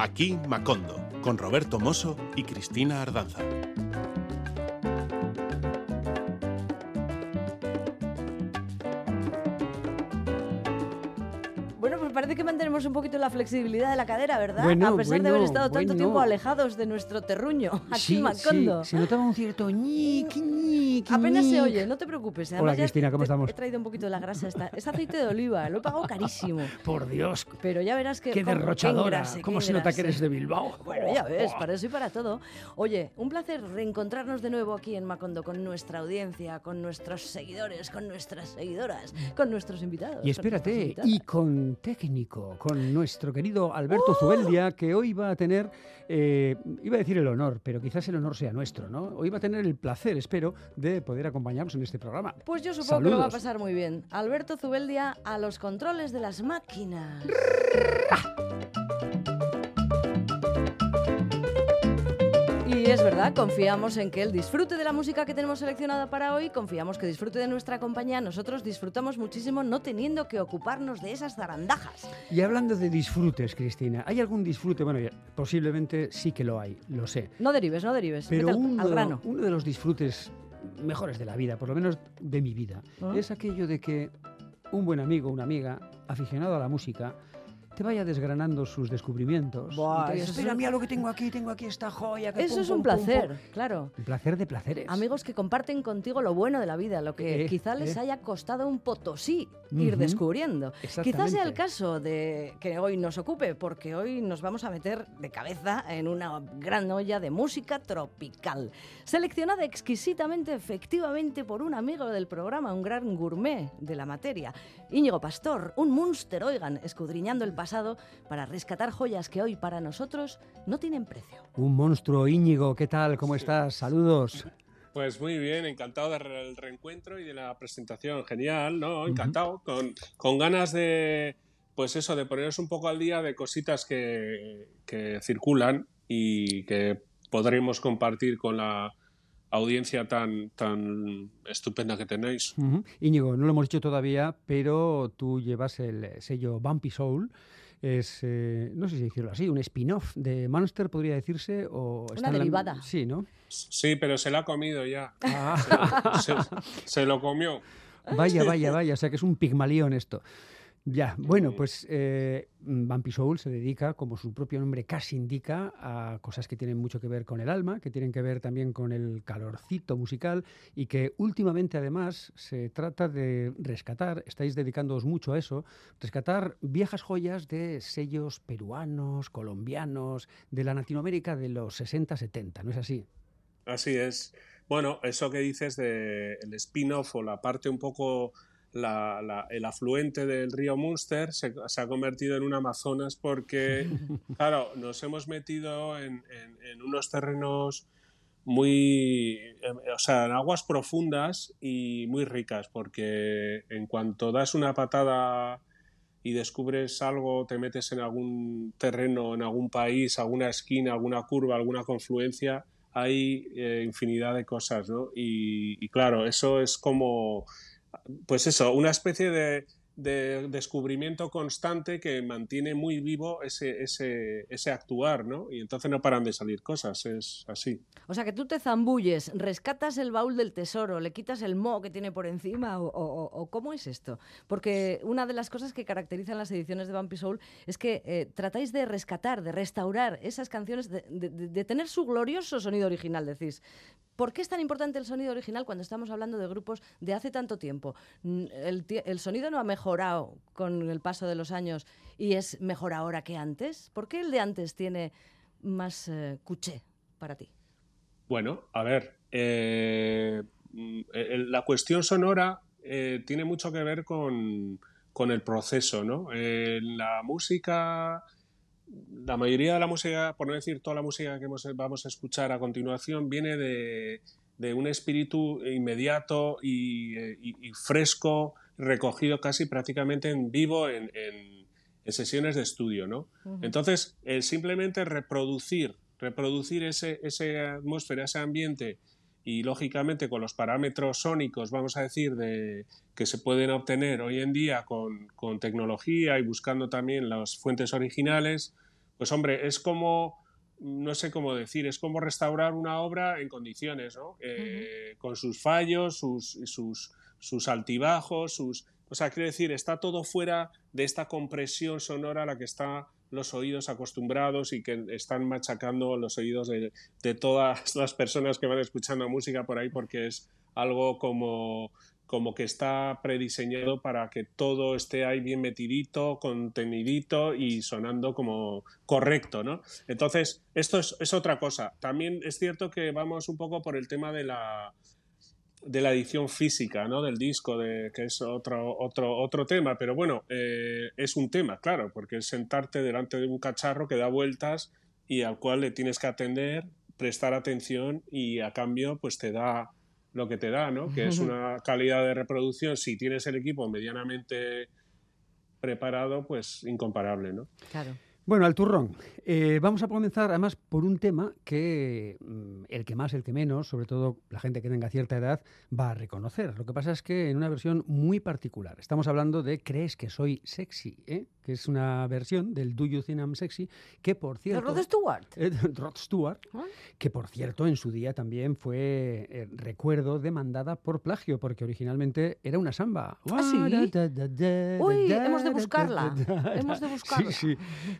Aquí Macondo, con Roberto Mosso y Cristina Ardanza. parece que mantenemos un poquito la flexibilidad de la cadera, ¿verdad? Bueno, a pesar de haber bueno, estado tanto bueno. tiempo alejados de nuestro terruño, aquí Sí, en Macondo. sí, se notaba un cierto ñiqui, ñiqui, Apenas se oye, no te preocupes. Además, Hola, Cristina, ¿cómo estamos? He traído un poquito de la grasa. Esta, es aceite de oliva, lo he pagado carísimo. Por Dios, Pero ya verás que. qué cómo- derrochadora. engrase, ¿Cómo se nota que eres de Bilbao? Bueno, ya ves, para eso y para todo. Oye, un placer reencontrarnos de nuevo aquí en Macondo con nuestra audiencia, con nuestros seguidores, con nuestras seguidoras, con nuestros invitados. Y espérate, y con técnico, con nuestro querido Alberto Zubeldia, que hoy va a tener, eh, iba a decir el honor, pero quizás el honor sea nuestro, ¿no? Hoy va a tener el placer, espero, de poder acompañarnos en este programa. Pues yo supongo que lo va a pasar muy bien. Alberto Zubeldia a los controles de las máquinas. Y es verdad, confiamos en que él disfrute de la música que tenemos seleccionada para hoy, confiamos que disfrute de nuestra compañía. Nosotros disfrutamos muchísimo no teniendo que ocuparnos de esas zarandajas. Y hablando de disfrutes, Cristina, ¿hay algún disfrute? Bueno, posiblemente sí que lo hay, lo sé. No derives, no derives. Pero vete al- uno, al grano. uno de los disfrutes mejores de la vida, por lo menos de mi vida, ¿Ah? es aquello de que un buen amigo, una amiga, aficionado a la música, te vaya desgranando sus descubrimientos. Buah, y te es espera, un- mira lo que tengo aquí, tengo aquí esta joya. que Eso pum, es un pum, pum, pum". placer, claro. Un placer de placeres. Amigos que comparten contigo lo bueno de la vida, lo que Eh, quizá les eh. haya costado un potosí ir Ujú. descubriendo. Quizás sea el caso de que hoy nos ocupe, porque hoy nos vamos a meter de cabeza en una gran olla de música tropical, seleccionada exquisitamente, efectivamente, por un amigo del programa, un gran gourmet de la materia, Íñigo Pastor, un monster, oigan, escudriñando el pasado para rescatar joyas que hoy para nosotros no tienen precio. Un monstruo, Íñigo, ¿qué tal? ¿Cómo estás? Saludos. Pues muy bien, encantado del reencuentro y de la presentación. Genial, ¿no? Encantado. con, con ganas de, pues eso, de poneros un poco al día de cositas que, que circulan y que podremos compartir con la audiencia tan, tan estupenda que tenéis. Ujú. Íñigo, no lo hemos dicho todavía, pero tú llevas el sello Bumpy Soul. Es, eh, no sé si decirlo así, un spin-off de Monster, podría decirse. O está en la- derivada. Sí, ¿no? Sí, pero se la ha comido ya. Ah, Se, se lo comió. vaya, vaya, vaya. O sea que es un pigmalión esto. Ya, bueno, pues eh, Bumpy Soul se dedica, como su propio nombre casi indica, a cosas que tienen mucho que ver con el alma, que tienen que ver también con el calorcito musical y que últimamente además se trata de rescatar, estáis dedicándoos mucho a eso, rescatar viejas joyas de sellos peruanos, colombianos, de la Latinoamérica de los 60-70, ¿no es así? Así es. Bueno, eso que dices de el spin-off o la parte un poco, la- la- el afluente del río Munster se, se ha convertido en un Amazonas porque, claro, nos hemos metido en, en- en unos terrenos muy, eh, o sea, en aguas profundas y muy ricas porque en cuanto das una patada y descubres algo, te metes en algún terreno, en algún país, alguna esquina, alguna curva, alguna confluencia, hay eh, infinidad de cosas, ¿no? Y, y claro, eso es como, pues eso, una especie de, de descubrimiento constante que mantiene muy vivo ese, actuar, ¿no? Y entonces no paran de salir cosas, es así. O sea, que tú te zambulles, rescatas el baúl del tesoro, le quitas el moho que tiene por encima, o, cómo es esto? Porque una de las cosas que caracterizan las ediciones de Bumpy Soul es que eh, tratáis de rescatar, de restaurar esas canciones, de tener su glorioso sonido original, decís. ¿Por qué es tan importante el sonido original cuando estamos hablando de grupos de hace tanto tiempo? Mm, El, sonido no ha mejorado con el paso de los años y es mejor ahora que antes. ¿Por qué el de antes tiene más eh, cuché para ti? Bueno, a ver, eh, mm, el- la cuestión sonora eh, tiene mucho que ver con, con el proceso, ¿no? Eh, la música, la mayoría de la música, por no decir toda la música que hemos- vamos a escuchar a continuación, viene de, de un espíritu inmediato y, eh, y- y fresco, recogido casi prácticamente en vivo en, en- en sesiones de estudio, ¿no? Entonces, el simplemente reproducir, reproducir ese, esa atmósfera, ese ambiente, y lógicamente con los parámetros sónicos, vamos a decir, de, que se pueden obtener hoy en día con, con tecnología y buscando también las fuentes originales, pues hombre, es como, no sé cómo decir, es como restaurar una obra en condiciones, ¿no? Eh, con sus fallos, sus, sus, sus altibajos, sus... O sea, quiero decir, está todo fuera de esta compresión sonora a la que están los oídos acostumbrados y que están machacando los oídos de, todas las personas que van escuchando música por ahí porque es algo como como que está prediseñado para que todo esté ahí bien metidito, contenidito y sonando como correcto, ¿no? Entonces, esto es, otra cosa. También es cierto que vamos un poco por el tema de la, de la edición física, ¿no? Del disco, de, que es otro, otro, otro tema, pero bueno, eh, es un tema, claro, porque es sentarte delante de un cacharro que da vueltas y al cual le tienes que atender, prestar atención y a cambio pues te da lo que te da, ¿no? Que es una calidad de reproducción, si tienes el equipo medianamente preparado, pues incomparable, ¿no? Claro. Bueno, al turrón. Eh, vamos a comenzar además por un tema que mm, el que más, el que menos, sobre todo la gente que tenga cierta edad, va a reconocer. Lo que pasa es que en una versión muy particular. Estamos hablando de Crees que soy sexy, ¿eh? Que es una versión del Do You Think I'm Sexy, que por cierto... ¿De Rod Stewart? Eh, Rod Stewart, ¿Ah? que por cierto en su día también fue, eh, recuerdo, demandada por plagio, porque originalmente era una samba. ¿Ah, sí? Uy, hemos de buscarla. hemos de buscarla. Sí, sí.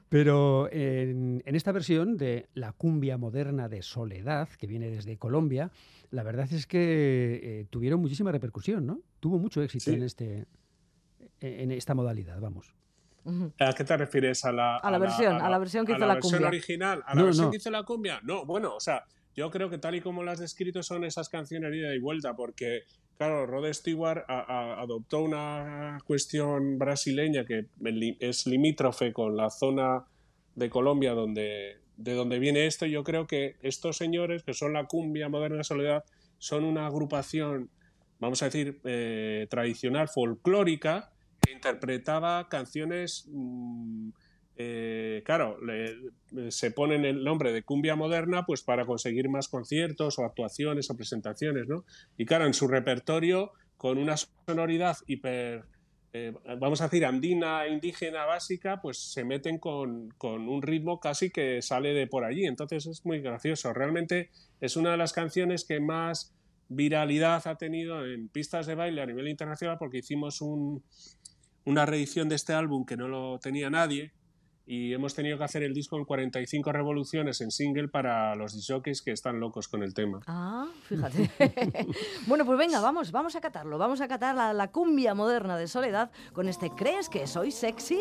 Pero en, esta versión de la cumbia moderna de Soledad, que viene desde Colombia, la verdad es que eh, tuvieron muchísima repercusión, ¿no? Tuvo mucho éxito en, este, en esta modalidad, vamos. ¿A qué te refieres? ¿A la, a la versión, a la, versión que hizo la, versión original? ¿A la versión que hizo la cumbia? No, bueno, o sea, yo creo que tal y como las has descrito son esas canciones de ida y vuelta, porque, claro, Rod Stewart adoptó una cuestión brasileña que es limítrofe con la zona de Colombia donde, de donde viene esto. Yo creo que estos señores, que son la cumbia moderna soledad, son una agrupación, vamos a decir, eh, tradicional, folclórica, interpretaba canciones, mm, eh, claro, se ponen el nombre de cumbia moderna pues para conseguir más conciertos o actuaciones o presentaciones, ¿no? Y claro, en su repertorio, con una sonoridad hiper, eh, vamos a decir, andina, indígena, básica, pues se meten con, con un ritmo casi que sale de por allí. Entonces es muy gracioso. Realmente es una de las canciones que más viralidad ha tenido en pistas de baile a nivel internacional porque hicimos un, una reedición de este álbum que no lo tenía nadie y hemos tenido que hacer el disco en 45 revoluciones en single para los disjockeys que están locos con el tema. Ah, fíjate. bueno, pues venga, vamos, vamos a catarlo. Vamos a catar la, la cumbia moderna de Soledad con este ¿Crees que soy sexy?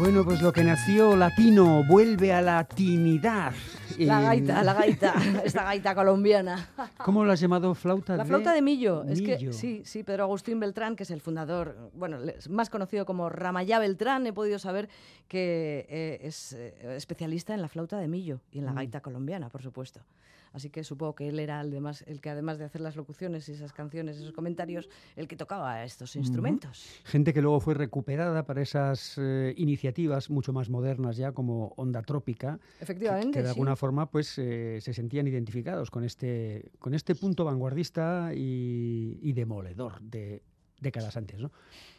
Bueno, pues lo que nació latino vuelve a latinidad. La gaita, la gaita, esta gaita colombiana. ¿Cómo lo has llamado? ¿Flauta La flauta de Millo. Es que sí, sí, Pedro Agustín Beltrán, que es el fundador, bueno, más conocido como Ramayá Beltrán, he podido saber que eh, es eh, especialista en la flauta de Millo y en Mm. la gaita colombiana, por supuesto. Así que supongo que él era el, demás, el que además de hacer las locuciones y esas canciones, esos comentarios, el que tocaba estos instrumentos. Gente que luego fue recuperada para esas eh, iniciativas mucho más modernas ya, como Onda Trópica, Efectivamente. que de sí. alguna forma pues eh, se sentían identificados con este, con este punto vanguardista y, y demoledor de décadas antes, ¿no?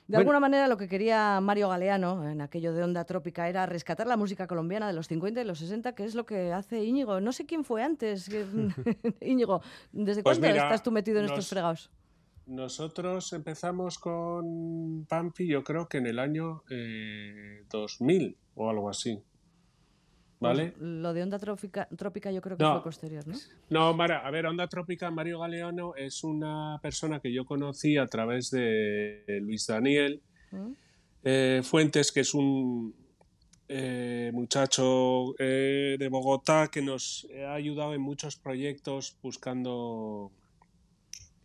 De Bueno. alguna manera lo que quería Mario Galeano en aquello de Onda Trópica era rescatar la música colombiana de los 50 y los 60, que es lo que hace Íñigo. No sé quién fue antes. Íñigo, ¿desde Pues cuándo mira, estás tú metido en nos- estos fregados? Nosotros empezamos con Pampi, yo creo que en el año eh, 2000 o algo así. ¿Vale? Pues lo de Onda Trópica, Trópica yo creo que No. fue posterior, ¿no? No, Mara, a ver, Onda Trópica, Mario Galeano es una persona que yo conocí a través de Luis Daniel ¿Mm? eh, Fuentes, que es un eh, muchacho eh, de Bogotá que nos ha ayudado en muchos proyectos buscando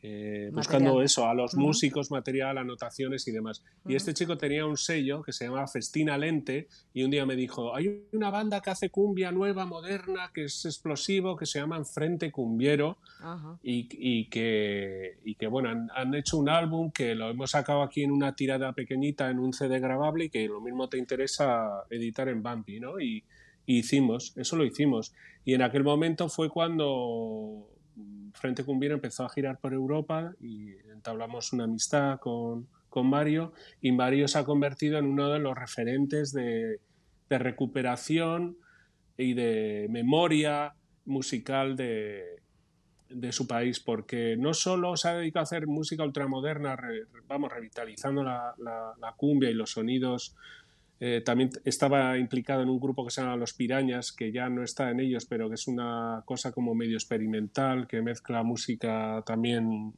eh, buscando eso, a los Ujú. músicos, material, anotaciones y demás. Y Ujú. este chico tenía un sello que se llama Festina Lente y un día me dijo, hay una banda que hace cumbia nueva, moderna, que es explosivo, que se llama Frente Cumbiero Ajá. y, y que, y que, bueno, han, han hecho un álbum que lo hemos sacado aquí en una tirada pequeñita, en un CD grabable y que lo mismo te interesa editar en Bambi, ¿no? Y, y hicimos, eso lo hicimos. Y en aquel momento fue cuando Frente Cumbiero empezó a girar por Europa y entablamos una amistad con, con Mario y Mario se ha convertido en uno de los referentes de, de recuperación y de memoria musical de, de su país, porque no solo se ha dedicado a hacer música ultramoderna, re- vamos, revitalizando la, la- la cumbia y los sonidos, eh, también estaba implicado en un grupo que se llama Los Pirañas, que ya no está en ellos, pero que es una cosa como medio experimental, que mezcla música también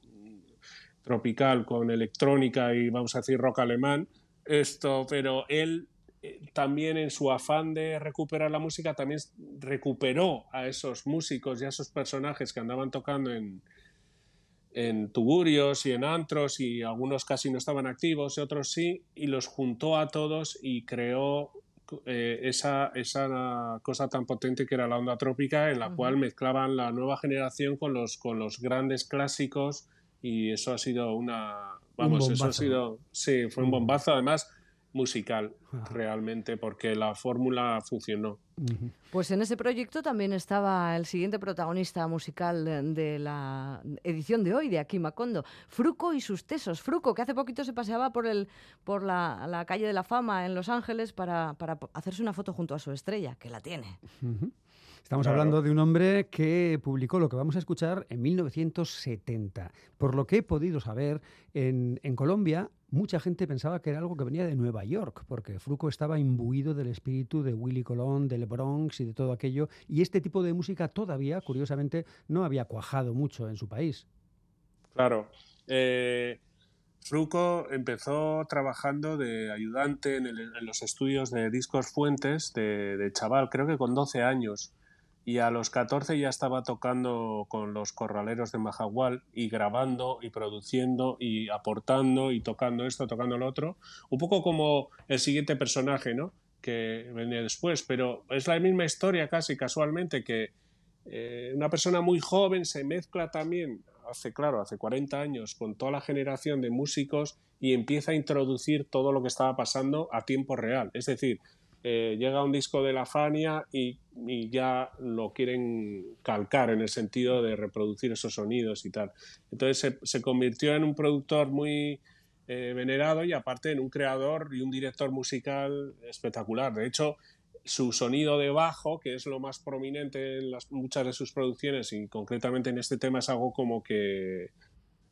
tropical con electrónica y vamos a decir rock alemán. Esto, pero él eh, también en su afán de recuperar la música también recuperó a esos músicos y a esos personajes que andaban tocando en, en tuburios y en antros y algunos casi no estaban activos y otros sí y los juntó a todos y creó eh, esa, esa cosa tan potente que era la onda trópica en la cual mezclaban la nueva generación con los, con los grandes clásicos y eso ha sido una vamos eso ha sido sí fue un Un bombazo. Además musical realmente porque la fórmula funcionó. Pues en ese proyecto también estaba el siguiente protagonista musical de, la edición de hoy de Aquí Macondo, Fruco y sus tesos. Fruco, que hace poquito se paseaba por, el, por la, la calle de la fama en Los Ángeles para, para hacerse una foto junto a su estrella, que la tiene. Estamos Claro. hablando de un hombre que publicó lo que vamos a escuchar en 1970. Por lo que he podido saber, en, en Colombia mucha gente pensaba que era algo que venía de Nueva York, porque Fruco estaba imbuido del espíritu de Willy Colón, del Bronx y de todo aquello, y este tipo de música todavía, curiosamente, no había cuajado mucho en su país. Claro. Eh, Fruco empezó trabajando de ayudante en, el- en los estudios de Discos Fuentes de, de chaval, creo que con 12 años. Y a los 14 ya estaba tocando con los corraleros de Majagual y grabando y produciendo y aportando y tocando esto, tocando lo otro. Un poco como el siguiente personaje, ¿no? Que venía después, pero es la misma historia casi casualmente que eh, una persona muy joven se mezcla también, hace claro, hace 40 años, con toda la generación de músicos y empieza a introducir todo lo que estaba pasando a tiempo real. Es decir, eh, llega un disco de la Fania y, ya lo quieren calcar en el sentido de reproducir esos sonidos y tal. Entonces se, se convirtió en un productor muy eh, venerado y aparte en un creador y un director musical espectacular. De hecho, su sonido de bajo, que es lo más prominente en las, muchas de sus producciones y concretamente en este tema es algo como que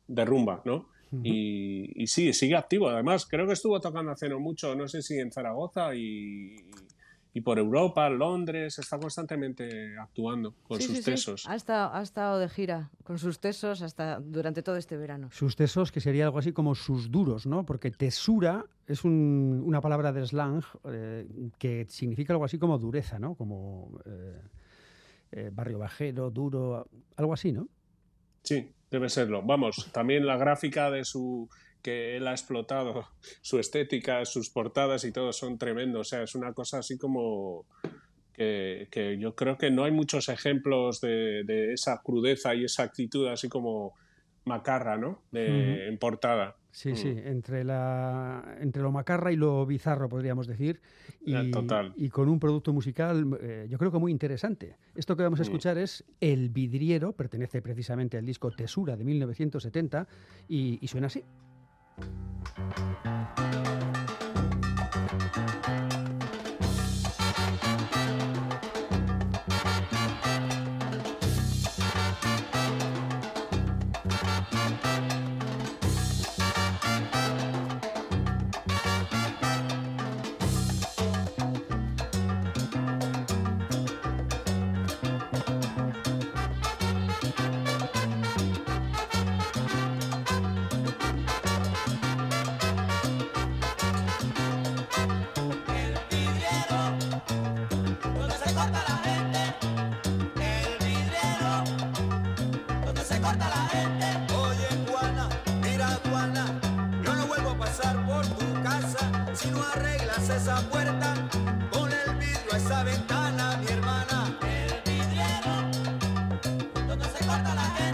derrumba, ¿no? Y, y sí, sigue activo. Además, creo que estuvo tocando hace no mucho, no sé si en Zaragoza y, y por Europa, Londres, está constantemente actuando con Sí, sus sí, sí. tesos. Ha, estado, ha estado de gira con sus tesos hasta durante todo este verano. Sus tesos, que sería algo así como sus duros, ¿no? Porque tesura es un- una palabra de slang eh, que significa algo así como dureza, ¿no? Como eh, eh, barrio bajero, duro, algo así, ¿no? Sí, debe serlo. Vamos, también la gráfica de su que él ha explotado, su estética, sus portadas y todo son tremendos. O sea, es una cosa así como que, que yo creo que no hay muchos ejemplos de, de esa crudeza y esa actitud así como macarra, ¿no? De, En portada. Sí, Mm. sí, entre, la, entre lo macarra y lo bizarro, podríamos decir. Y, Eh, total. y con un producto musical, eh, yo creo que muy interesante. Esto que vamos a Mm. escuchar es El Vidriero, pertenece precisamente al disco Tesura de 1970 y, y suena así. Corta la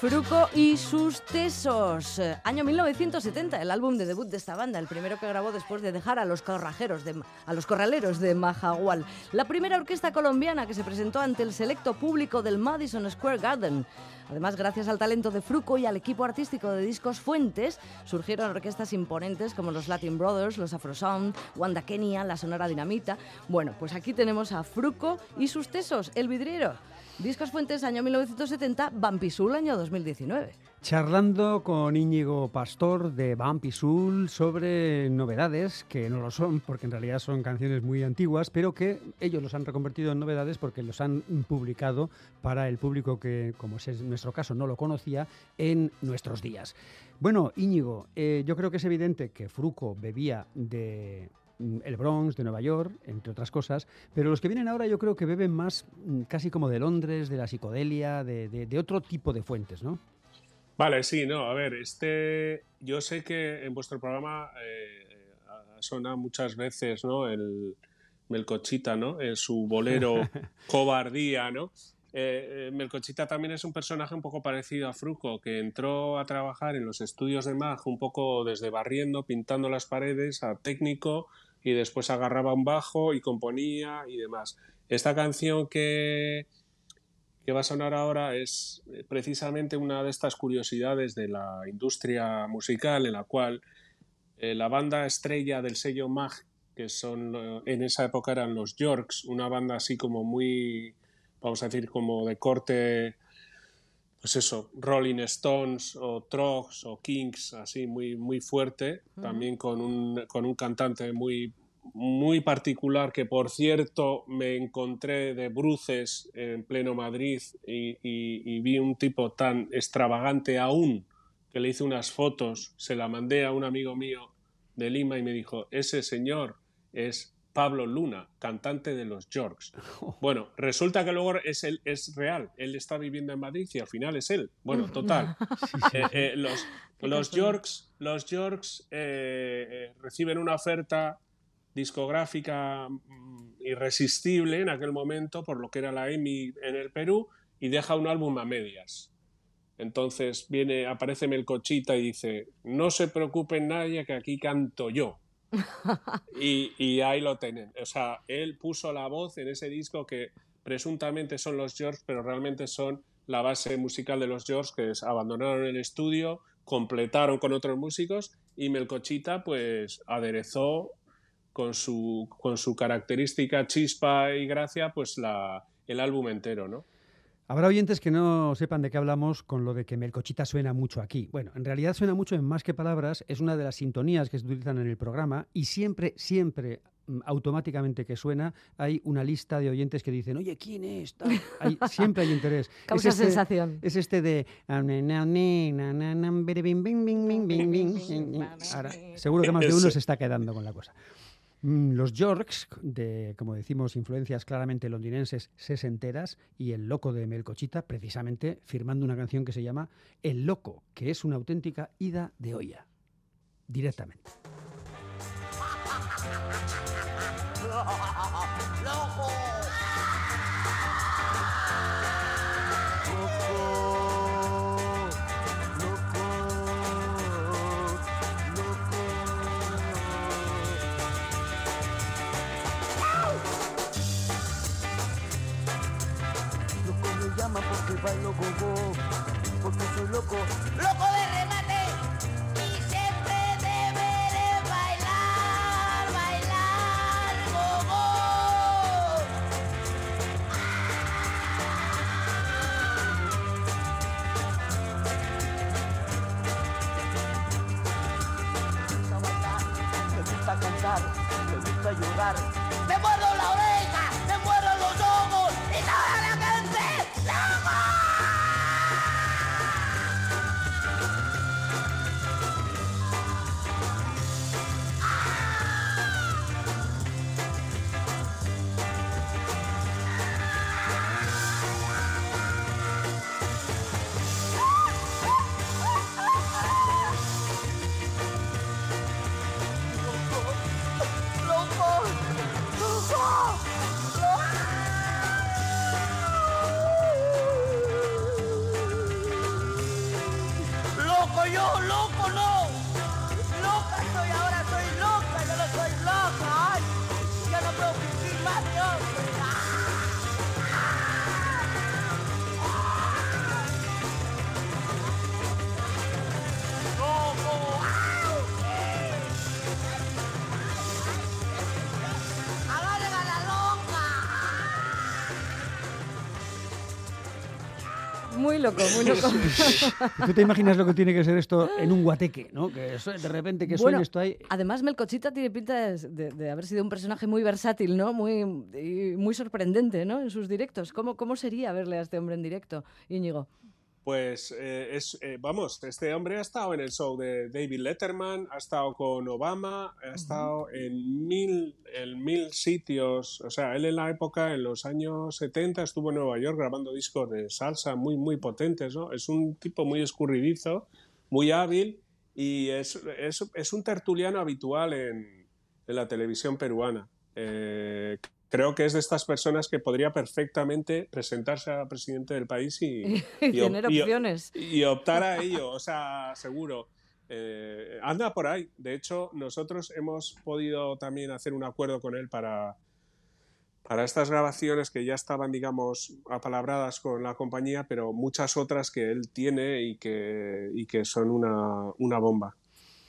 Fruco y sus tesos. Año 1970, el álbum de debut de esta banda, el primero que grabó después de dejar a los corrajeros de, a los corraleros de Majagual. La primera orquesta colombiana que se presentó ante el selecto público del Madison Square Garden. Además, gracias al talento de Fruco y al equipo artístico de Discos Fuentes, surgieron orquestas imponentes como los Latin Brothers, los Afro Sound, Wanda Kenia, la Sonora Dinamita. Bueno, pues aquí tenemos a Fruco y sus tesos, El Vidriero. Discos Fuentes, año 1970, Vampisul, año 2019. Charlando con Íñigo Pastor de Bumpy Soul sobre novedades, que no lo son, porque en realidad son canciones muy antiguas, pero que ellos los han reconvertido en novedades porque los han publicado para el público que, como es nuestro caso, no lo conocía en nuestros días. Bueno, Íñigo, eh, yo creo que es evidente que Fruco bebía de el Bronx, de Nueva York, entre otras cosas, pero los que vienen ahora yo creo que beben más mm, casi como de Londres, de la psicodelia, de, de- de otro tipo de fuentes, ¿no? Vale, sí, no, a ver, este, yo sé que en vuestro programa eh, sonado muchas veces, ¿no? El Melcochita, ¿no? En su bolero Cobardía, ¿no? Eh, eh, Melcochita también es un personaje un poco parecido a Fruco, que entró a trabajar en los estudios de Mag un poco desde barriendo, pintando las paredes, a técnico, y después agarraba un bajo y componía y demás. Esta canción que, que va a sonar ahora es eh, precisamente una de estas curiosidades de la industria musical en la cual eh, la banda estrella del sello Mag, que son en esa época eran los Yorks, una banda así como muy, vamos a decir, como de corte, pues eso, Rolling Stones o Trogs o Kings, así muy, muy fuerte, también con un, con un cantante muy, muy particular que por cierto me encontré de bruces en pleno Madrid y, y- y vi un tipo tan extravagante aún que le hice unas fotos, se la mandé a un amigo mío de Lima y me dijo, ese señor es Pablo Luna, cantante de los Yorks. Bueno, resulta que luego es, él, es real, él está viviendo en Madrid y al final es él. Bueno, total. Eh, eh, los, los. Yorks, los Yorks eh, eh, reciben una oferta discográfica mm, irresistible en aquel momento por lo que era la EMI en el Perú y deja un álbum a medias. Entonces viene, aparece Melcochita y dice, no se preocupen nadie que aquí canto yo. Y, ahí lo tienen. O sea, él puso la voz en ese disco que presuntamente son los George, pero realmente son la base musical de los George, que es, abandonaron el estudio, completaron con otros músicos y Melcochita pues aderezó con su, con su característica chispa y gracia pues el álbum entero, ¿no? Habrá oyentes que no sepan de qué hablamos con lo de que Melcochita suena mucho aquí. Bueno, en realidad suena mucho en más que palabras, es una de las sintonías que se utilizan en el programa y siempre, siempre mm, automáticamente que suena hay una lista de oyentes que dicen, oye, ¿quién es? Hay- siempre hay interés. Es Causa este- sensación. Es este de... Ahora, seguro que más de uno se está quedando con la cosa. Mm, Los Yorks, de, como decimos, influencias claramente londinenses sesenteras, y el loco de Melcochita, precisamente firmando una canción que se llama El Loco, que es una auténtica ida de olla. Directamente. ¡Loco! Bailo gogo, porque soy loco. ¡Loco Muy loco, muy loco. ¿Tú te imaginas lo que tiene que ser esto en un guateque, ¿no? Que eso- de repente que Bueno, suene esto ahí. Además, Melcochita tiene pinta de, de- de haber sido un personaje muy versátil, ¿no? Muy, y muy sorprendente, ¿no? En sus directos. ¿Cómo, ¿Cómo sería verle a este hombre en directo, Íñigo? Pues eh, es, eh, vamos, este hombre ha estado en el show de David Letterman, ha estado con Obama, ha estado en mil, en mil sitios. O sea, él en la época, en los años 70, estuvo en Nueva York grabando discos de salsa muy, muy potentes, ¿no? Es un tipo muy escurridizo, muy hábil y es, es, es un tertuliano habitual en, en la televisión peruana. Eh, creo que es de estas personas que podría perfectamente presentarse a presidente del país y, tener y- opciones. y optar a ello, o sea, seguro. Eh, anda por ahí. De hecho, nosotros hemos podido también hacer un acuerdo con él para, para estas grabaciones que ya estaban, digamos, apalabradas con la compañía, pero muchas otras que él tiene y que, y que son una, una bomba.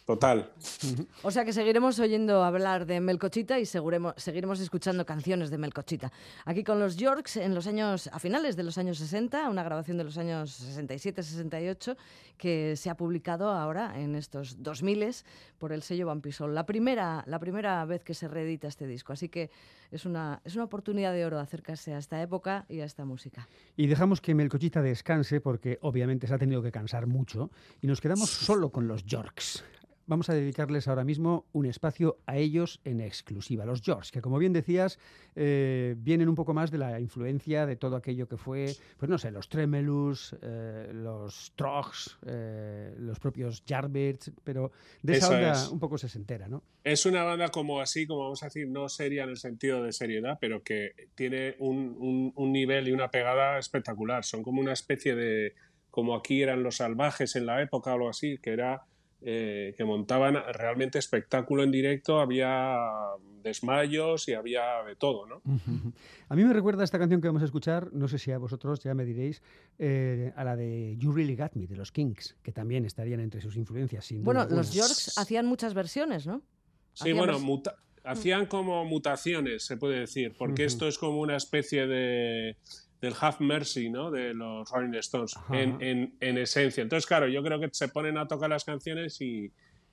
Total. O sea que seguiremos oyendo hablar de Melcochita y seguremos, seguiremos escuchando canciones de Melcochita. Aquí con los Yorks en los años, a finales de los años 60, una grabación de los años 67-68 que se ha publicado ahora en estos 2000 por el sello Vampisol. La primera, la primera vez que se reedita este disco. Así que es una, es una oportunidad de oro acercarse a esta época y a esta música. Y dejamos que Melcochita descanse porque obviamente se ha tenido que cansar mucho y nos quedamos solo con los Yorks. Vamos a dedicarles ahora mismo un espacio a ellos en exclusiva, los Yorks, que como bien decías, eh, vienen un poco más de la influencia de todo aquello que fue, pues no sé, los Tremelus, eh, los Trogs, eh, los propios Yardbirds, pero de esa Eso onda es. un poco se entera, ¿no? Es una banda como así, como vamos a decir, no seria en el sentido de seriedad, pero que tiene un, un- un nivel y una pegada espectacular. Son como una especie de, como aquí eran los salvajes en la época o algo así, que era eh, que montaban realmente espectáculo en directo, había desmayos y había de todo, ¿no? A mí me recuerda esta canción que vamos a escuchar, no sé si a vosotros ya me diréis, eh, a la de You Really Got Me, de los Kings, que también estarían entre sus influencias, sin Bueno, los Yorks hacían muchas versiones, ¿no? Sí, bueno, muta- hacían como mutaciones, se puede decir, porque esto es como una especie de del Half Mercy, ¿no? De los Rolling Stones, en, en- en esencia. Entonces, claro, yo creo que se ponen a tocar las canciones y,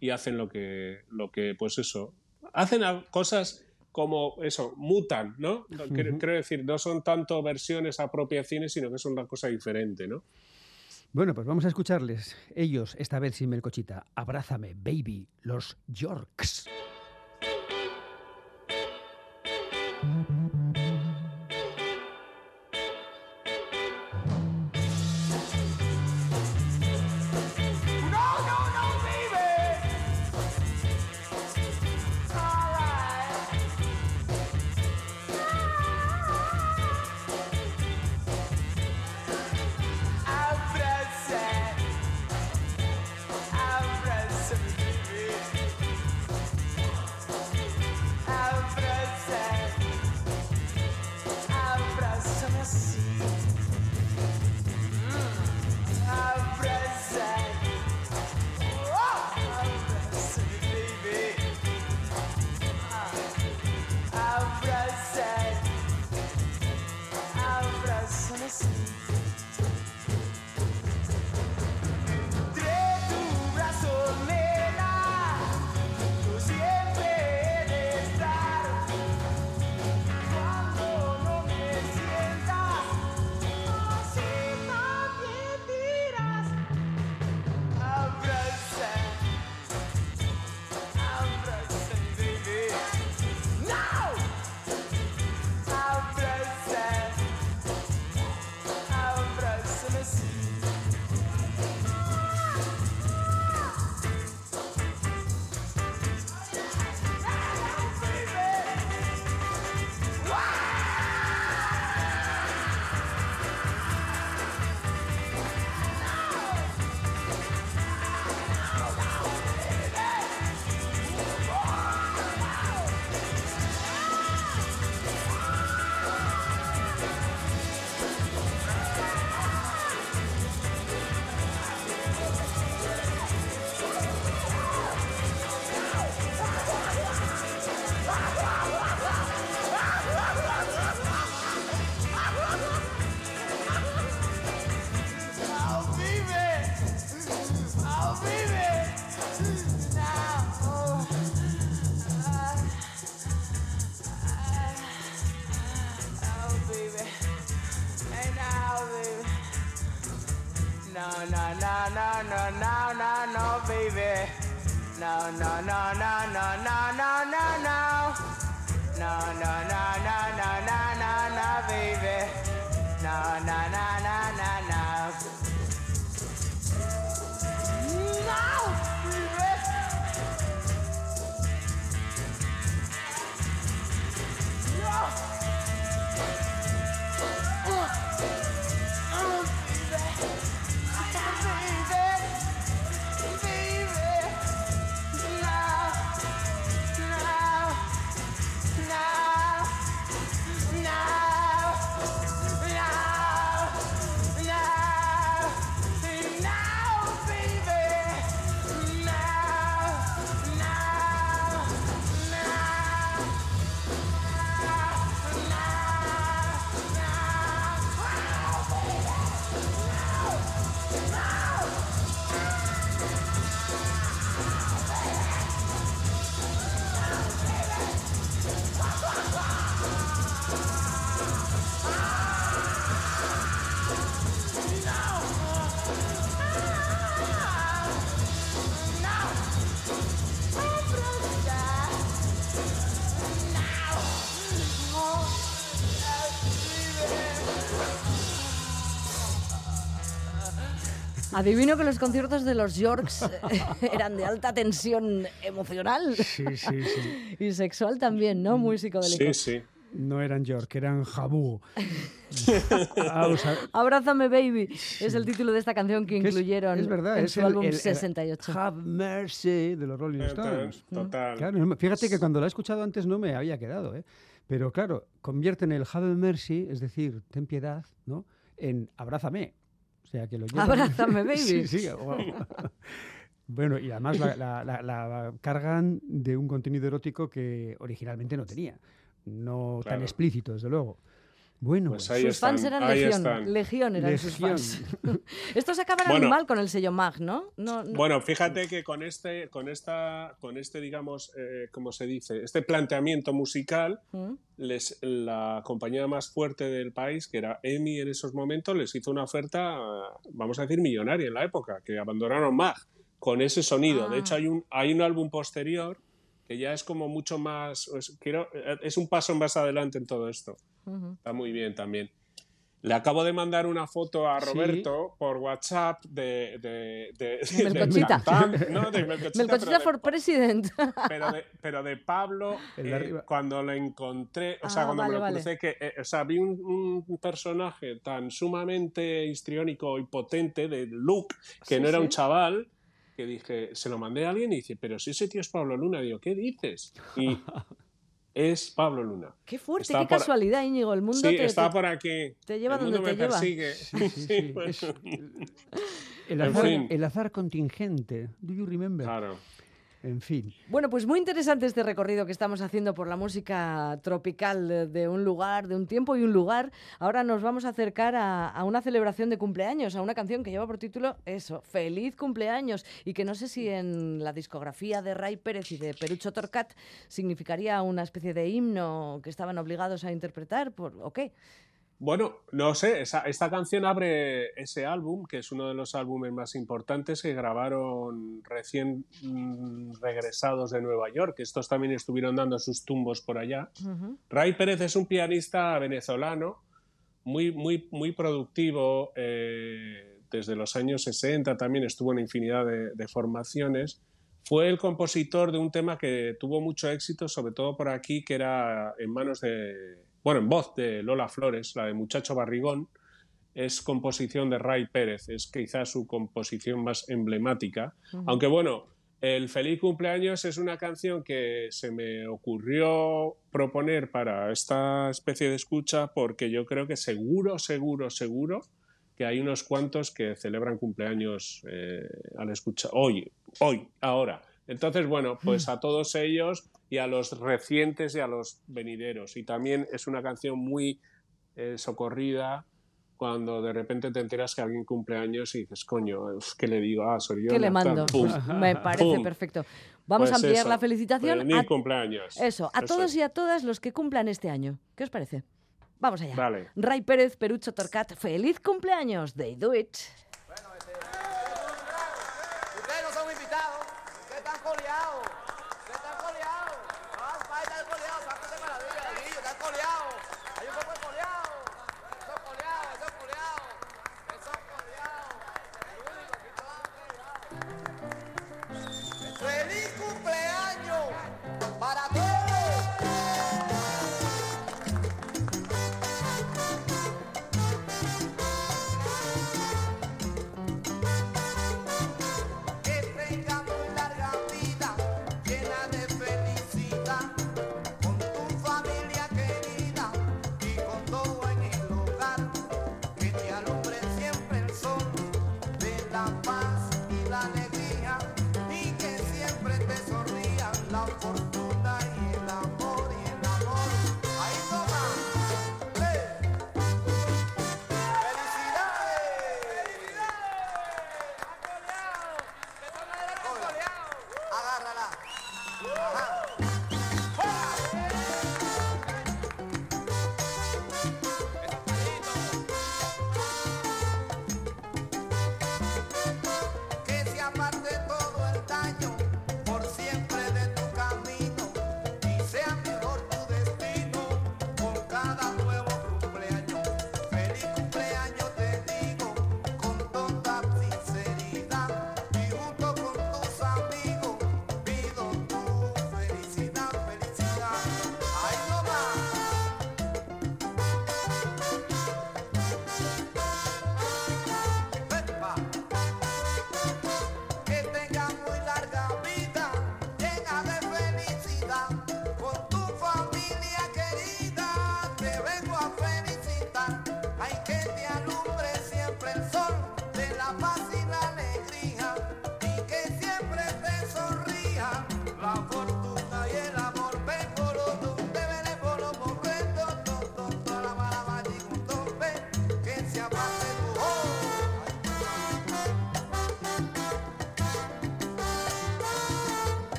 y hacen lo que, lo que, pues eso, hacen cosas como eso, mutan, ¿no? Quiero, quiero decir, no son tanto versiones, apropiaciones, sino que es una cosa diferente, ¿no? Bueno, pues vamos a escucharles. Ellos, esta vez sin Melcochita. Abrázame, baby, los Yorks. No, no, no, no, no, no, no, no, no. No, no, no, no, no, no, no, no, baby. No, no, no, no, Adivino que los conciertos de los Yorks eh, eran de alta tensión emocional Sí, sí, sí. y sexual también, ¿no? Muy psicodélico. Sí, sí. No eran York, eran Jabú. Vamos a- Abrázame Baby es el título de esta canción que que es- incluyeron es verdad, en es su el- álbum el- el 68. Have Mercy de los Rolling. Stones. total. Claro, fíjate que cuando la he escuchado antes no me había quedado, ¿eh? Pero claro, convierten el Have Mercy, es decir, ten piedad, ¿no? En abrázame. O sea, que lo llevan- Abrázame, baby. sí, sí. wow. Bueno, y además la, la- la- la cargan de un contenido erótico que originalmente no tenía. No tan explícito, desde luego. Bueno, Pues ahí sus fans eran ahí legión, están. legión eran sus fans. Estos acaban Bueno. mal con el sello MAG, ¿no? no, no- Bueno, fíjate que con este, con esta, con este, digamos, eh, ¿cómo se dice? Este planteamiento musical, ¿Mm? les, la compañía más fuerte del país, que era EMI en esos momentos, les hizo una oferta, vamos a decir, millonaria en la época, que abandonaron MAG con ese sonido. Ah. De hecho, hay un, hay un álbum posterior que ya es como mucho más, es, quiero, es un paso más adelante en todo esto. Ujú. Está muy bien también. Le acabo de mandar una foto a Sí. Roberto por WhatsApp de... de, de, de- Melcochita. de- no, de Melcochita, Melcochita pero de- for President. pero de, pero de Pablo, eh, cuando lo encontré, o sea, Ah, cuando vale, me lo vale. crucé, que, eh, o sea, vi un, un personaje tan sumamente histriónico y potente de Luke, que Sí, no era sí. un chaval, que dije, se lo mandé a alguien y dice, pero si ese tío es Pablo Luna, digo, ¿qué dices? Y es Pablo Luna. Qué fuerte, Está qué por- casualidad, Íñigo. El mundo Sí, te, está te- por aquí. te lleva El donde mundo te me lleva. persigue. sí, sí, sí, bueno, es el, En azar, fin. el azar contingente. Do you remember? Claro. En fin. Bueno, pues muy interesante este recorrido que estamos haciendo por la música tropical de, un lugar, de un tiempo y un lugar. Ahora nos vamos a acercar a, a una celebración de cumpleaños, a una canción que lleva por título eso, Feliz cumpleaños, y que no sé si en la discografía de Ray Pérez y de Perucho Torcat significaría una especie de himno que estaban obligados a interpretar, por, ¿o qué? Bueno, no sé, esa- esta canción abre ese álbum, que es uno de los álbumes más importantes que grabaron recién mm, regresados de Nueva York. Estos también estuvieron dando sus tumbos por allá. Ray Pérez es un pianista venezolano muy, muy, muy productivo. eh, desde los años 60 también estuvo en infinidad de, de formaciones. Fue el compositor de un tema que tuvo mucho éxito, sobre todo por aquí, que era en manos de, bueno, en voz de Lola Flores, la de Muchacho Barrigón. Es composición de Ray Pérez, es quizás su composición más emblemática. Aunque bueno, el Feliz Cumpleaños es una canción que se me ocurrió proponer para esta especie de escucha porque yo creo que seguro, seguro, seguro que hay unos cuantos que celebran cumpleaños eh, al escuchar hoy, hoy, ahora. Entonces, bueno, pues a todos ellos y a los recientes y a los venideros. Y también es una canción muy eh, socorrida cuando de repente te enteras que alguien cumple años y dices, coño, ¿qué le digo? Ah, soy yo. ¿Qué le Natán". mando? Pum. Pues me parece Pum. perfecto. Vamos Pues a ampliar eso, la felicitación a, cumpleaños. eso, a Eso todos y a todas los que cumplan este año. ¿Qué os parece? Vamos allá. Ray Pérez, Perucho Torcat, feliz cumpleaños. They do it.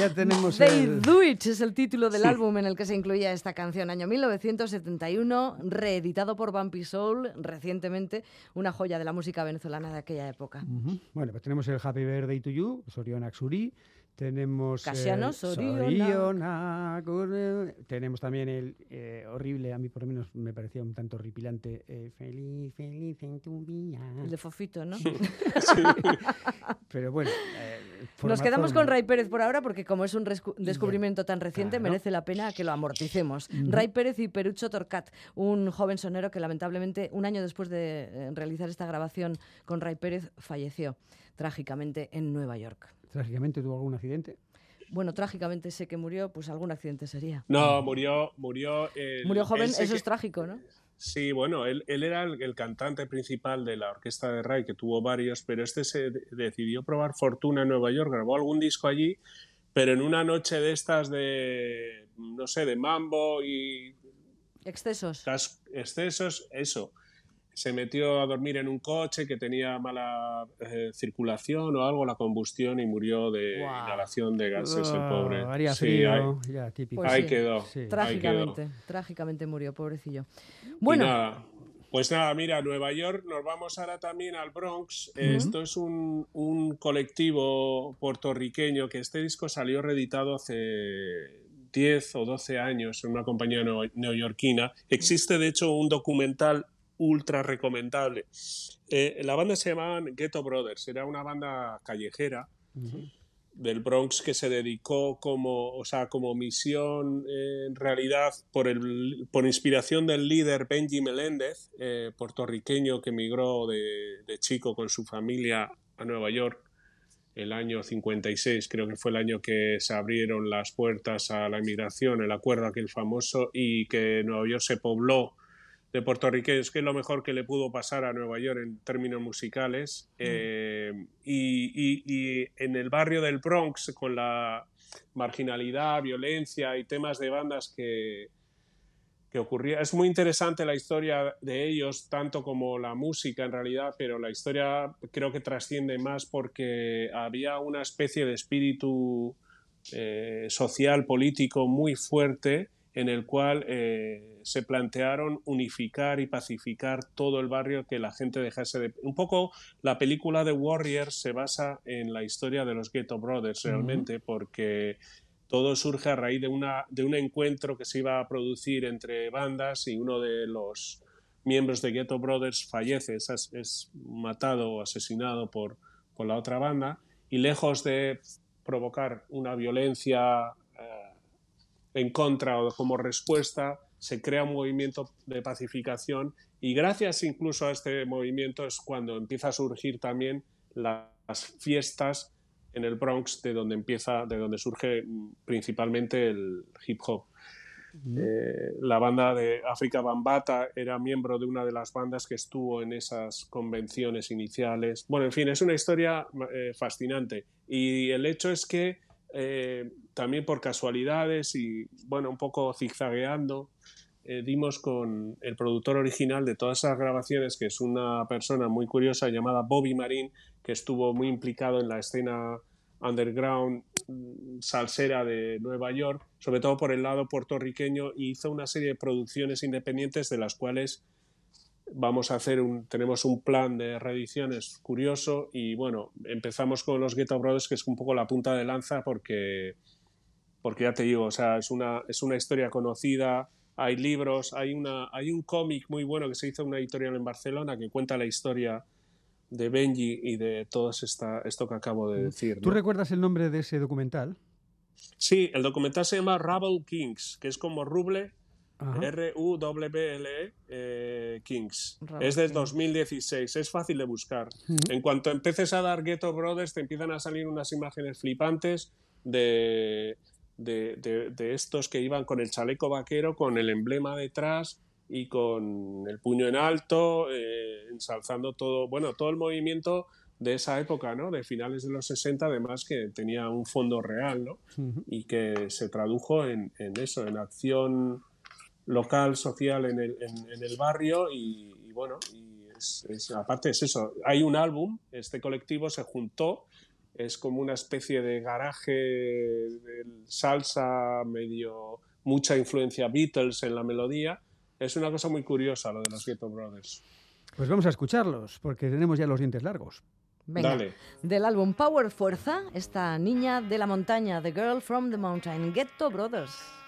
Ya tenemos They el... Do It es el título del Sí. álbum en el que se incluía esta canción, año 1971, reeditado por Bumpy Soul recientemente, una joya de la música venezolana de aquella época. Bueno, pues tenemos el Happy Birthday to You, Soriona Axuri. Tenemos. Casiano el Sorionak. Sorionak, eh, Tenemos también el eh, horrible, a mí por lo menos me parecía un tanto horripilante. eh, feliz, feliz en tu día. El de Fofito, ¿no? Pero bueno. eh, Nos quedamos con Ray Pérez por ahora porque como es un descubrimiento tan reciente Claro. merece la pena que lo amorticemos. Ray Pérez y Perucho Torcat, un joven sonero que lamentablemente un año después de realizar esta grabación con Ray Pérez falleció trágicamente en Nueva York. Trágicamente tuvo algún accidente. Bueno, trágicamente sé que murió, pues algún accidente sería. No, murió, murió. el- Murió joven, eso que- es trágico, ¿no? Sí, bueno, él, él era el, el cantante principal de la orquesta de Ray, que tuvo varios, pero este se de- decidió probar fortuna en Nueva York, grabó algún disco allí, pero en una noche de estas de, no sé, de mambo y Excesos. excesos, eso. Se metió a dormir en un coche que tenía mala eh, circulación o algo, la combustión, y murió de inhalación de gases, el pobre. Haría Sí, frío, ya típico. Pues ahí sí. quedó. Sí. ahí quedó. Trágicamente, trágicamente murió, pobrecillo. Bueno, nada, Pues nada, mira, Nueva York, nos vamos ahora también al Bronx. Esto es un, un colectivo puertorriqueño que este disco salió reeditado hace 10 o 12 años en una compañía neo- neoyorquina. Existe, de hecho, un documental ultra recomendable. Eh, la banda se llamaban Ghetto Brothers, era una banda callejera del Bronx que se dedicó como, o sea, como misión eh, en realidad por, el, por inspiración del líder Benji Meléndez, eh, puertorriqueño que emigró de, de chico con su familia a Nueva York el año 56, creo que fue el año que se abrieron las puertas a la inmigración, el acuerdo aquel famoso, y que Nueva York se pobló de puertorriqueños, que es lo mejor que le pudo pasar a Nueva York en términos musicales. Eh, y, y- y en el barrio del Bronx, con la marginalidad, violencia y temas de bandas que, que ocurría. Es muy interesante la historia de ellos, tanto como la música en realidad, pero la historia creo que trasciende más porque había una especie de espíritu eh, social, político muy fuerte en el cual eh, se plantearon unificar y pacificar todo el barrio, que la gente dejase de... Un poco la película de Warriors se basa en la historia de los Ghetto Brothers realmente, porque todo surge a raíz de, una, de un encuentro que se iba a producir entre bandas y uno de los miembros de Ghetto Brothers fallece, es, es matado o asesinado por, por la otra banda y lejos de provocar una violencia en contra o como respuesta, se crea un movimiento de pacificación y gracias incluso a este movimiento es cuando empieza a surgir también las fiestas en el Bronx de donde empieza, de donde surge principalmente el hip hop. Eh, la banda de África Bambata era miembro de una de las bandas que estuvo en esas convenciones iniciales. Bueno, en fin, es una historia eh, fascinante. Y el hecho es que eh, también por casualidades y, bueno, un poco zigzagueando, eh, dimos con el productor original de todas esas grabaciones, que es una persona muy curiosa llamada Bobby Marín, que estuvo muy implicado en la escena underground mm, salsera de Nueva York, sobre todo por el lado puertorriqueño, y hizo una serie de producciones independientes de las cuales vamos a hacer un, tenemos un plan de reediciones curioso y bueno, empezamos con los Ghetto Brothers, que es un poco la punta de lanza porque, porque ya te digo, o sea, es una, es una historia conocida, hay libros, hay, una, hay un cómic muy bueno que se hizo una editorial en Barcelona que cuenta la historia de Benji y de todo esta, esto que acabo de decir. ¿Tú recuerdas el nombre de ese documental? Sí, el documental se llama Rubble Kings, que es como Ruble. R-U-W-L-E eh, Kings. Rubble es del Kings. 2016, es fácil de buscar. En cuanto empieces a dar Ghetto Brothers, te empiezan a salir unas imágenes flipantes de, de, de- de estos que iban con el chaleco vaquero, con el emblema detrás y con el puño en alto, eh, ensalzando todo, bueno, todo el movimiento de esa época, ¿no? De finales de los 60, además que tenía un fondo real, ¿no? Y que se tradujo en, en eso, en acción local, social en el, en- en el barrio y, y bueno, y es, es- aparte es eso, hay un álbum, este colectivo se juntó, es como una especie de garaje del salsa, medio mucha influencia Beatles en la melodía, es una cosa muy curiosa lo de los Ghetto Brothers. Pues vamos a escucharlos, porque tenemos ya los dientes largos. Venga, Dale. del álbum Power Fuerza, esta niña de la montaña, The Girl from the Mountain, Ghetto Brothers.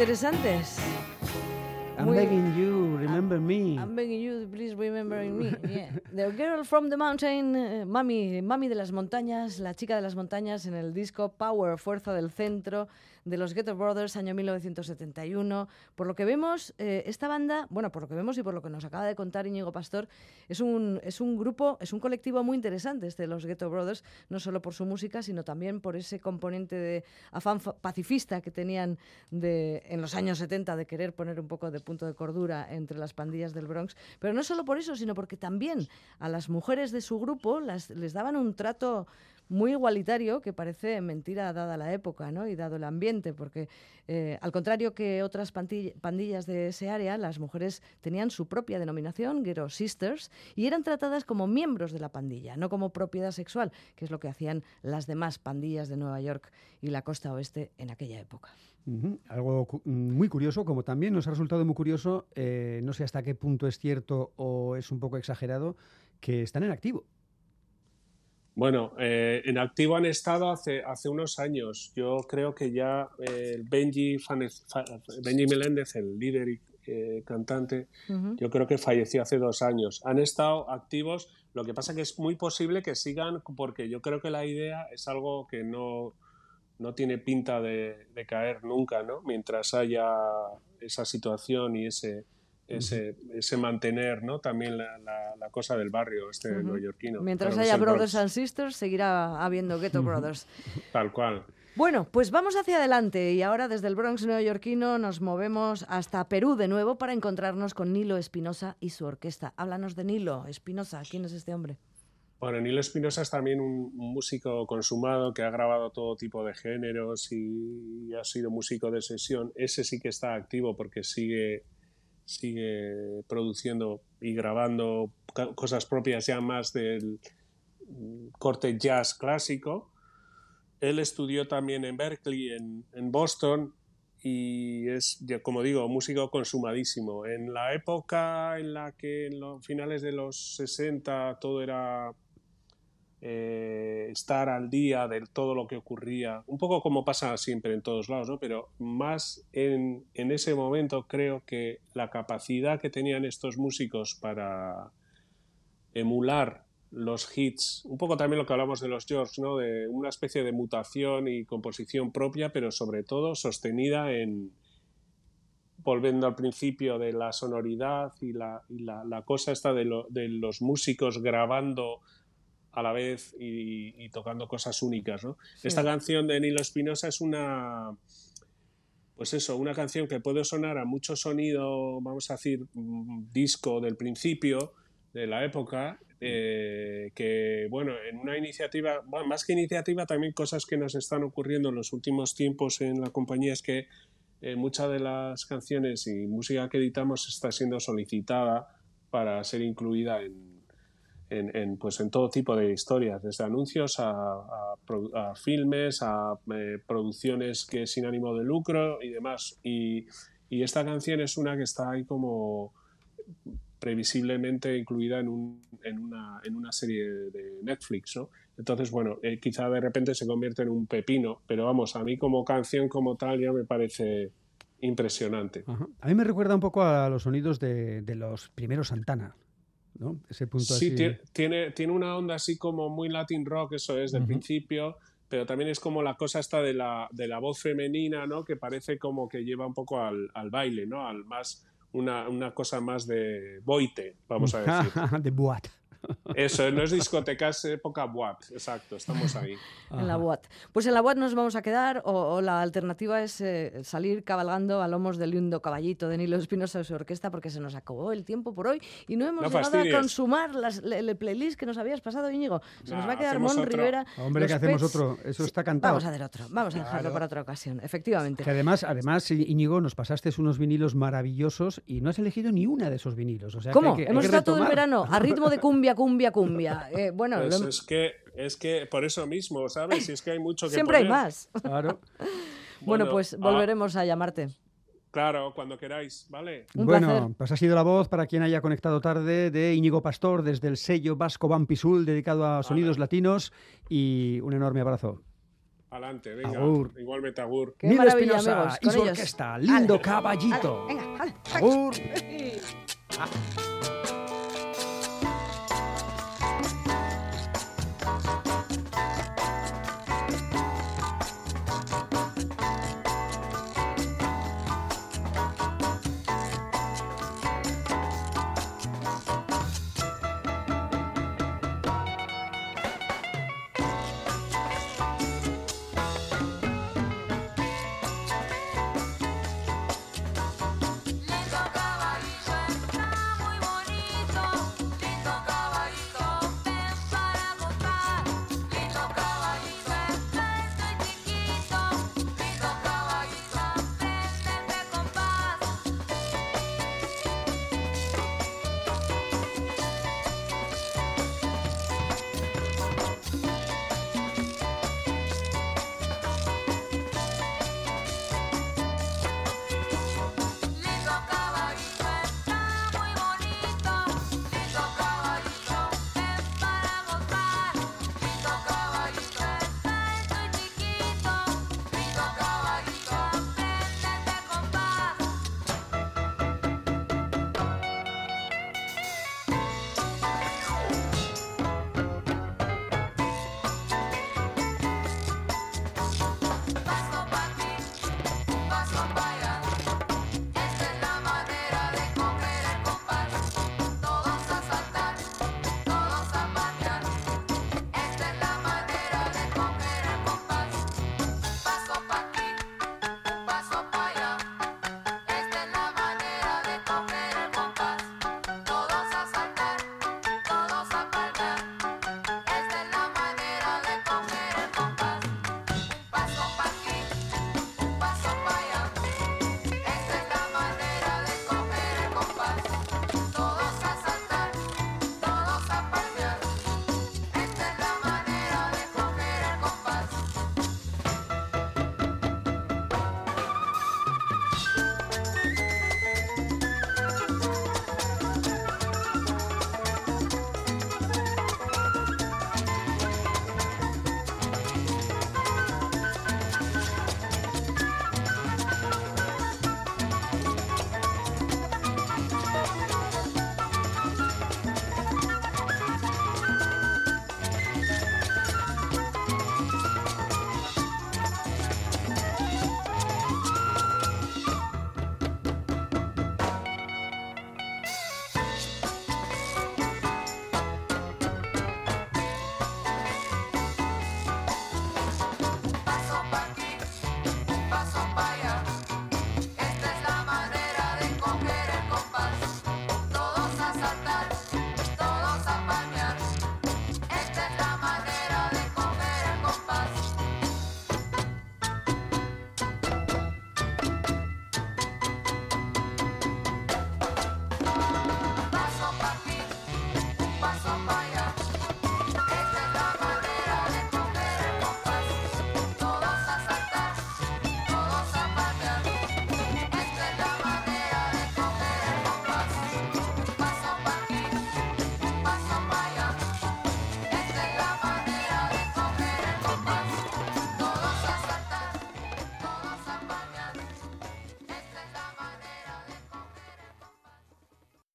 Interesantes. I'm Muy- begging you, remember me. I'm begging you, please remember me. Yeah. The Girl from the Mountain, eh, mami, mami de las montañas, la chica de las montañas en el disco Power, Fuerza del Centro, de los Ghetto Brothers, año 1971. Por lo que vemos, eh, esta banda, bueno, por lo que vemos y por lo que nos acaba de contar Íñigo Pastor, es un, es un grupo, es un colectivo muy interesante este de los Ghetto Brothers, no solo por su música, sino también por ese componente de afán pacifista que tenían en los años 70 de querer poner un poco de punto de cordura entre las pandillas del Bronx. Pero no solo por eso, sino porque también a las mujeres de su grupo las, les daban un trato muy igualitario que parece mentira dada la época ¿no? y dado el ambiente, porque eh, al contrario que otras pandillas de ese área, las mujeres tenían su propia denominación, Ghetto Sisters, y eran tratadas como miembros de la pandilla, no como propiedad sexual, que es lo que hacían las demás pandillas de Nueva York y la costa oeste en aquella época. Algo cu- muy curioso, como también nos ha resultado muy curioso, eh, no sé hasta qué punto es cierto o es un poco exagerado, que están en activo. Bueno, eh, en activo han estado hace, hace unos años. Yo creo que ya eh, el Benji, Fane- Fa- Benji Meléndez, el líder y eh, cantante, yo creo que falleció hace dos años. Han estado activos, lo que pasa que es muy posible que sigan porque yo creo que la idea es algo que no, no tiene pinta de, de caer nunca, ¿no? Mientras haya esa situación y ese, ese, ese mantener, ¿no? También la, la- la cosa del barrio este neoyorquino. Mientras Claro haya Brothers Bronx, and Sisters, seguirá habiendo Ghetto Brothers. Tal cual. Bueno, pues vamos hacia adelante y ahora desde el Bronx neoyorquino nos movemos hasta Perú de nuevo para encontrarnos con Nilo Espinosa y su orquesta. Háblanos de Nilo Espinosa, ¿quién es este hombre? Bueno, Nilo Espinosa es también un, músico consumado que ha grabado todo tipo de géneros y, ha sido músico de sesión. Ese sí que está activo porque sigue, sigue produciendo y grabando cosas propias ya más del corte jazz clásico. Él estudió también en Berkeley, en, en Boston, y es, como digo, músico consumadísimo. En la época en la que en los finales de los 60 todo era eh, estar al día de todo lo que ocurría, un poco como pasa siempre en todos lados, ¿no? pero más en, en ese momento creo que la capacidad que tenían estos músicos para emular los hits, un poco también lo que hablamos de los George, ¿no? de una especie de mutación y composición propia, pero sobre todo sostenida en, volviendo al principio de la sonoridad y la, y la, la cosa esta de, lo- de los músicos grabando a la vez y, y tocando cosas únicas. ¿no? Esta canción de Nilo Espinosa es una, pues eso, una canción que puede sonar a mucho sonido, vamos a decir, mm, disco del principio de la época, eh, que bueno, en una iniciativa, bueno, más que iniciativa, también cosas que nos están ocurriendo en los últimos tiempos en la compañía es que eh, muchas de las canciones y música que editamos está siendo solicitada para ser incluida en, en, en, pues en todo tipo de historias, desde anuncios a, a a filmes, a eh, producciones que sin ánimo de lucro y demás. Y, y esta canción es una que está ahí como previsiblemente incluida en, un, en, una, en una serie de Netflix, ¿no? Entonces, bueno, eh, quizá de repente se convierte en un pepino, pero vamos, a mí como canción como tal ya me parece impresionante. Ajá. A mí me recuerda un poco a los sonidos de, de los primeros Santana, ¿no? Ese punto Sí, así. tiene, tiene una onda así como muy Latin rock, eso es, del Ujú. principio, pero también es como la cosa esta de la, de la voz femenina, ¿no? Que parece como que lleva un poco al, al baile, ¿no? Al más, una, una cosa más de boite, vamos a decir. de boat. Eso, no es discoteca, es época boat, exacto, estamos ahí. En la. Pues en la UAT nos vamos a quedar o, o la alternativa es eh, salir cabalgando a lomos del lindo caballito de Nilo Espinosa y su orquesta porque se nos acabó el tiempo por hoy y no hemos No llegado fastidies. a consumar las- el, el playlist que nos habías pasado, Íñigo. Se nos va a quedar Mon otro. Rivera. Hombre, que hacemos Pets. otro. Eso está cantado. Vamos a hacer otro. Vamos a dejarlo para otra ocasión, efectivamente. Que además, además, Íñigo, nos pasaste unos vinilos maravillosos y no has elegido ni una de esos vinilos. O sea, que ¿Cómo? hay que- hay Hemos que estado todo el verano a ritmo de cumbia, cumbia, cumbia. Eh, bueno, lo Pues hem- es que, es que por eso mismo, ¿sabes? Si es que hay mucho que siempre hay poner. más. Claro. Bueno, Bueno, pues ah. volveremos a llamarte. Claro, cuando queráis, ¿vale? Un bueno, placer. pues ha sido la voz para quien haya conectado tarde de Íñigo Pastor desde el sello Vasco Bampisul dedicado a sonidos latinos y un enorme abrazo. Adelante, venga. Agur. Igualmente, Agur. Qué Nilo maravilla, Espinosa amigos. y su ellos. orquesta, lindo Ale, caballito. ale, venga, ale. Agur. Sí.